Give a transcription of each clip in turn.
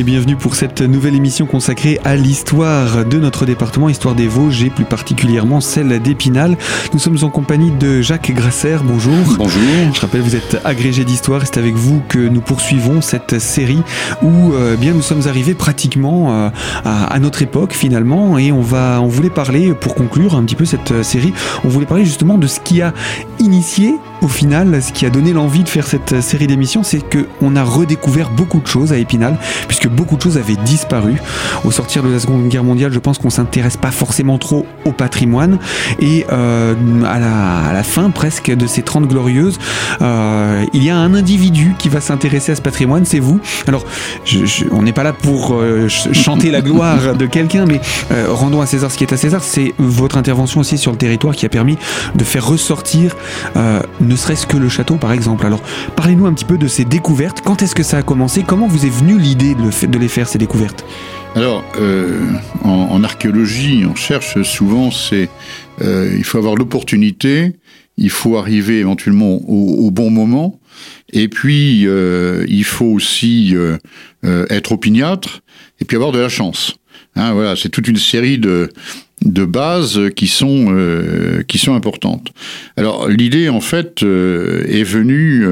et bienvenue pour cette nouvelle émission consacrée à l'histoire de notre département, histoire des Vosges et plus particulièrement celle d'Épinal. Nous sommes en compagnie de Jacques Grasser, bonjour. Bonjour. Je rappelle, vous êtes agrégé d'histoire, c'est avec vous que nous poursuivons cette série où euh, bien nous sommes arrivés pratiquement euh, à, à, notre époque finalement et on va on voulait parler pour conclure un petit peu cette série, on voulait parler justement de ce qui a initié au final, ce qui a donné l'envie de faire cette série d'émissions, c'est qu'on a redécouvert beaucoup de choses à Épinal, puisque beaucoup de choses avaient disparu. Au sortir de la Seconde Guerre mondiale, je pense qu'on s'intéresse pas forcément trop au patrimoine. Et euh, à, la, à, la, fin presque de ces 30 glorieuses, euh, il y a un individu qui va s'intéresser à ce patrimoine, c'est vous. Alors, je, je, on n'est pas là pour euh, chanter la gloire de quelqu'un, mais euh, rendons à César ce qui est à César. C'est votre intervention aussi sur le territoire qui a permis de faire ressortir euh, ne serait-ce que le château par exemple. Alors parlez-nous un petit peu de ces découvertes. Quand est-ce que ça a commencé? Comment vous est venue l'idée de, les faire ces découvertes? Alors euh, en, archéologie, on cherche souvent, c'est euh, il faut avoir l'opportunité, il faut arriver éventuellement au, bon moment, et puis euh, il faut aussi euh, être opiniâtre, et puis avoir de la chance. Hein, voilà, c'est toute une série de de bases qui sont euh, qui sont importantes. Alors l'idée en fait euh, est venue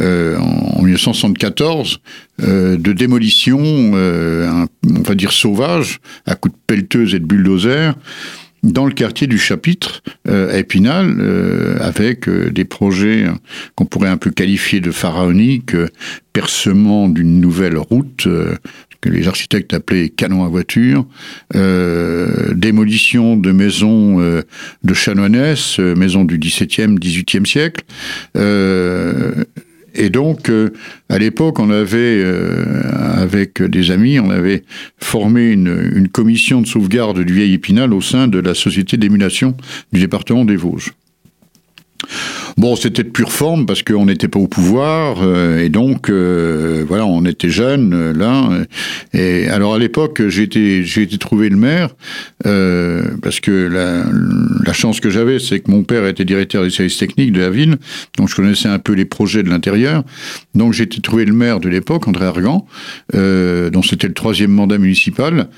euh, en 1974 de démolition, un, on va dire sauvage, à coups de pelleteuse et de bulldozer dans le quartier du Chapitre à Épinal, avec des projets qu'on pourrait un peu qualifier de pharaoniques, percement d'une nouvelle route, que les architectes appelaient canon à voiture, euh, démolition de maisons euh, de chanoinesses, euh, maisons du XVIIe, XVIIIe siècle. Euh, et donc, à l'époque, on avait, avec des amis, on avait formé une, commission de sauvegarde du vieil Épinal au sein de la société d'émulation du département des Vosges. Bon, c'était de pure forme parce qu'on n'était pas au pouvoir euh, et donc euh, voilà, on était jeunes euh, là. Et alors à l'époque, j'ai été j'ai été trouver le maire euh, parce que la, la chance que j'avais, c'est que mon père était directeur des services techniques de la ville, donc je connaissais un peu les projets de l'intérieur. Donc j'ai été trouver le maire de l'époque, André Argan, euh, dont c'était le troisième mandat municipal.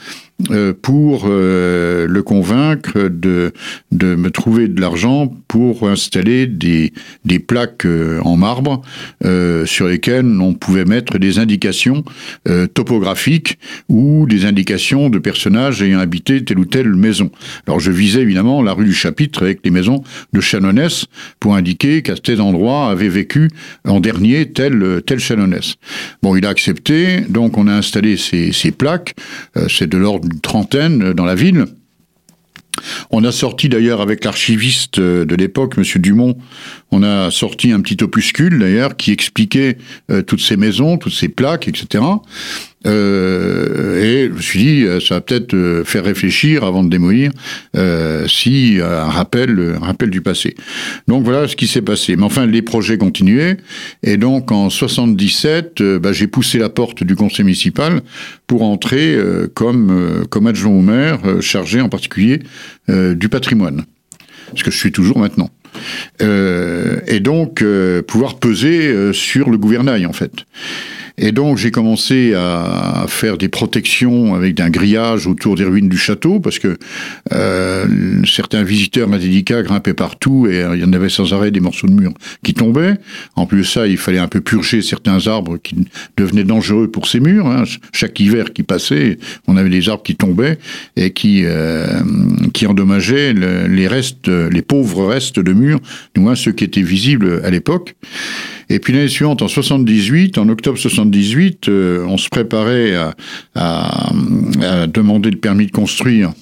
Euh, pour euh, le convaincre de, de me trouver de l'argent pour installer des, des plaques euh, en marbre sur lesquelles on pouvait mettre des indications topographiques ou des indications de personnages ayant habité telle ou telle maison. Alors je visais évidemment la rue du Chapitre avec les maisons de Chanonès pour indiquer qu'à cet endroit avait vécu en dernier tel, tel. Bon, il a accepté, donc on a installé ces, ces plaques, c'est de l'ordre une trentaine dans la ville. On a sorti d'ailleurs avec l'archiviste de l'époque, Monsieur Dumont, on a sorti un petit opuscule d'ailleurs qui expliquait euh, toutes ces maisons, toutes ces plaques, etc. Euh, et je me suis dit, ça va peut-être euh, faire réfléchir avant de démolir euh, si un rappel, un rappel du passé. Donc voilà ce qui s'est passé. Mais enfin, les projets continuaient. Et donc en 77, euh, bah, j'ai poussé la porte du conseil municipal pour entrer euh, comme, comme adjoint au maire, chargé en particulier du patrimoine. Ce que je suis toujours maintenant. Euh, et donc euh, pouvoir peser euh, sur le gouvernail en fait. Et donc j'ai commencé à faire des protections avec un grillage autour des ruines du château parce que euh, certains visiteurs délicats grimpaient partout et il y en avait sans arrêt des morceaux de mur qui tombaient. En plus de ça, il fallait un peu purger certains arbres qui devenaient dangereux pour ces murs. Hein. Chaque hiver qui passait, on avait des arbres qui tombaient et qui euh, qui endommageaient le, les restes, les pauvres restes de murs, du moins ceux qui étaient visibles à l'époque. Et puis l'année suivante, en 78, en octobre 78, euh, on se préparait à, à, à, demander le permis de construire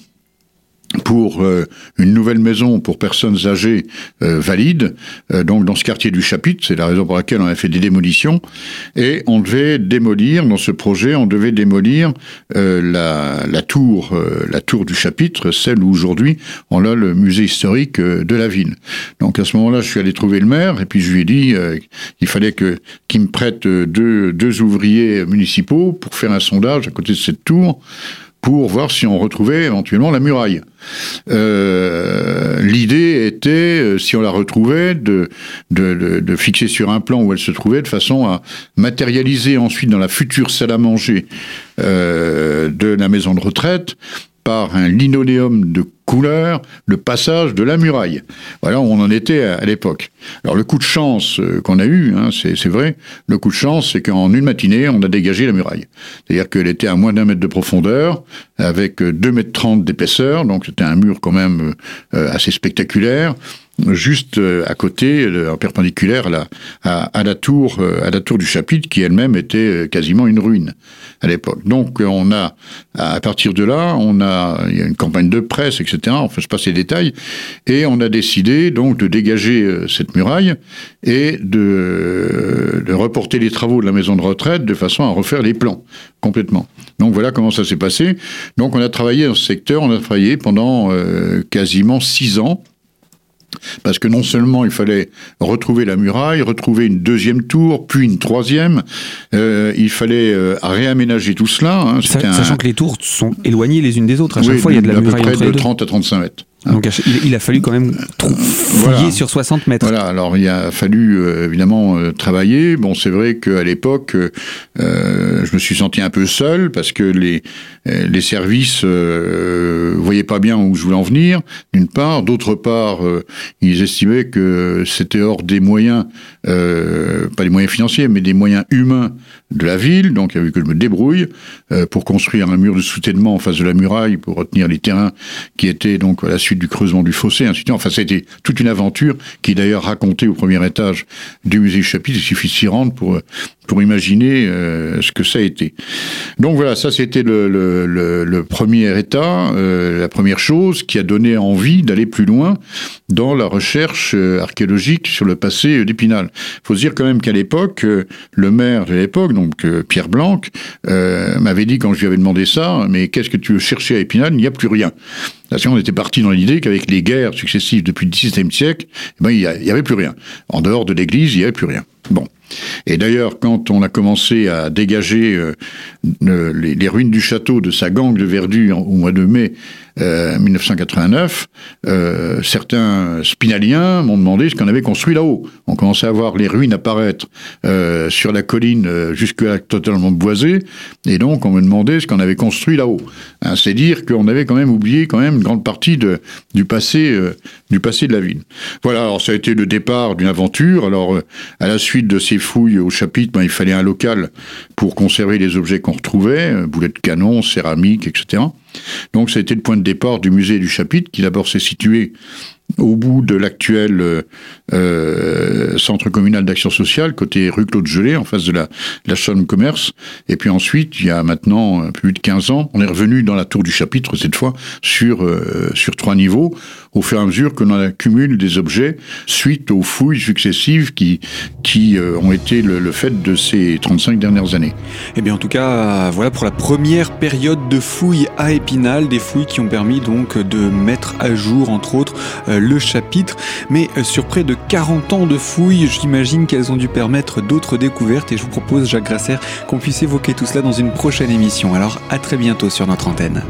pour euh, une nouvelle maison pour personnes âgées euh, valides, euh, donc dans ce quartier du Chapitre, c'est la raison pour laquelle on a fait des démolitions, et on devait démolir, dans ce projet, on devait démolir euh, la, la, tour euh, la tour du Chapitre, celle où aujourd'hui on a le musée historique euh, de la ville. Donc à ce moment-là, je suis allé trouver le maire, et puis je lui ai dit qu'il fallait que qu'il me prête deux, deux ouvriers municipaux pour faire un sondage à côté de cette tour, pour voir si on retrouvait éventuellement la muraille. Euh, L'idée était, euh, si on la retrouvait, de, de, de, fixer sur un plan où elle se trouvait, de façon à matérialiser ensuite dans la future salle à manger euh, de la maison de retraite par un linoléum de couleur le passage de la muraille. Voilà où on en était à, l'époque. Alors le coup de chance euh, qu'on a eu, hein, c'est vrai, le coup de chance, c'est qu'en une matinée, on a dégagé la muraille. C'est-à-dire qu'elle était à moins d'un mètre de profondeur, avec 2 mètres 30 d'épaisseur, donc c'était un mur quand même euh, assez spectaculaire juste euh, à côté, en perpendiculaire à la, à, la tour, à la tour du chapitre, qui elle-même était quasiment une ruine à l'époque. Donc on a, à partir de là, on a, il y a une campagne de presse, etc. Enfin, je passe les détails, et on a décidé donc de dégager euh, cette muraille et de, de reporter les travaux de la maison de retraite de façon à refaire les plans complètement. Donc voilà comment ça s'est passé. Donc on a travaillé dans ce secteur, on a travaillé pendant euh, quasiment six ans parce que non seulement il fallait retrouver la muraille, retrouver une deuxième tour, puis une troisième, euh, il fallait euh, réaménager tout cela. Hein, sachant que les tours sont éloignées les unes des autres. À chaque fois, il y a de la muraille à peu près de 30 à 35 mètres. Donc il, a fallu quand même fouiller sur 60 mètres. Voilà, alors il a fallu euh, évidemment euh, travailler. Bon, c'est vrai qu'à l'époque, euh, je me suis senti un peu seul parce que les, les services euh, voyaient pas bien où je voulais en venir, d'une part. D'autre part, ils estimaient que c'était hors des moyens, pas des moyens financiers, mais des moyens humains de la ville. Donc il a fallu que je me débrouille pour construire un mur de soutènement en face de la muraille pour retenir les terrains qui étaient donc à la suite du creusement du fossé, ainsi de suite. Enfin, c'était toute une aventure qui est d'ailleurs racontée au premier étage du musée du chapitre. Il suffit de s'y rendre pour, pour imaginer euh, ce que ça a été. Donc voilà, ça c'était le, le, le, premier état, euh, la première chose qui a donné envie d'aller plus loin dans la recherche euh, archéologique sur le passé d'Épinal. Il faut se dire quand même qu'à l'époque, le maire de l'époque, donc Pierre Blanc, m'avait dit quand je lui avais demandé ça, mais qu'est-ce que tu veux chercher à Épinal? Il n'y a plus rien. Parce on était parti dans l'idée qu'avec les guerres successives depuis le XVIIe siècle, eh ben, il n'y avait plus rien. En dehors de l'église, il n'y avait plus rien. Bon. Et d'ailleurs, quand on a commencé à dégager euh, les, ruines du château de sa gangue de verdure au mois de mai 1989, euh, euh, certains spinaliens m'ont demandé ce qu'on avait construit là-haut. On commençait à voir les ruines apparaître euh, sur la colline jusque-là totalement boisée, et donc on me demandait ce qu'on avait construit là-haut. Hein, c'est dire qu'on avait quand même oublié quand même une grande partie de, du passé, du passé de la ville. Voilà, alors ça a été le départ d'une aventure. Alors à la suite de ces fouilles au chapitre, ben, il fallait un local pour conserver les objets qu'on retrouvait, boulets de canon, céramique, etc. Donc ça a été le point de départ du musée du chapitre, qui d'abord s'est situé au bout de l'actuel euh, euh, centre communal d'action sociale, côté rue Claude Gelée, en face de la, la chambre commerce. Et puis ensuite, il y a maintenant euh, plus de 15 ans, on est revenu dans la tour du chapitre, cette fois, sur, euh, sur trois niveaux, au fur et à mesure que l'on accumule des objets suite aux fouilles successives qui, qui euh, ont été le, le, fait de ces 35 dernières années. Eh bien, en tout cas, voilà pour la première période de fouilles à Épinal, des fouilles qui ont permis donc de mettre à jour, entre autres, le chapitre. Mais sur près de 40 ans de fouilles, j'imagine qu'elles ont dû permettre d'autres découvertes et je vous propose, Jacques Grasser, qu'on puisse évoquer tout cela dans une prochaine émission. Alors à très bientôt sur notre antenne.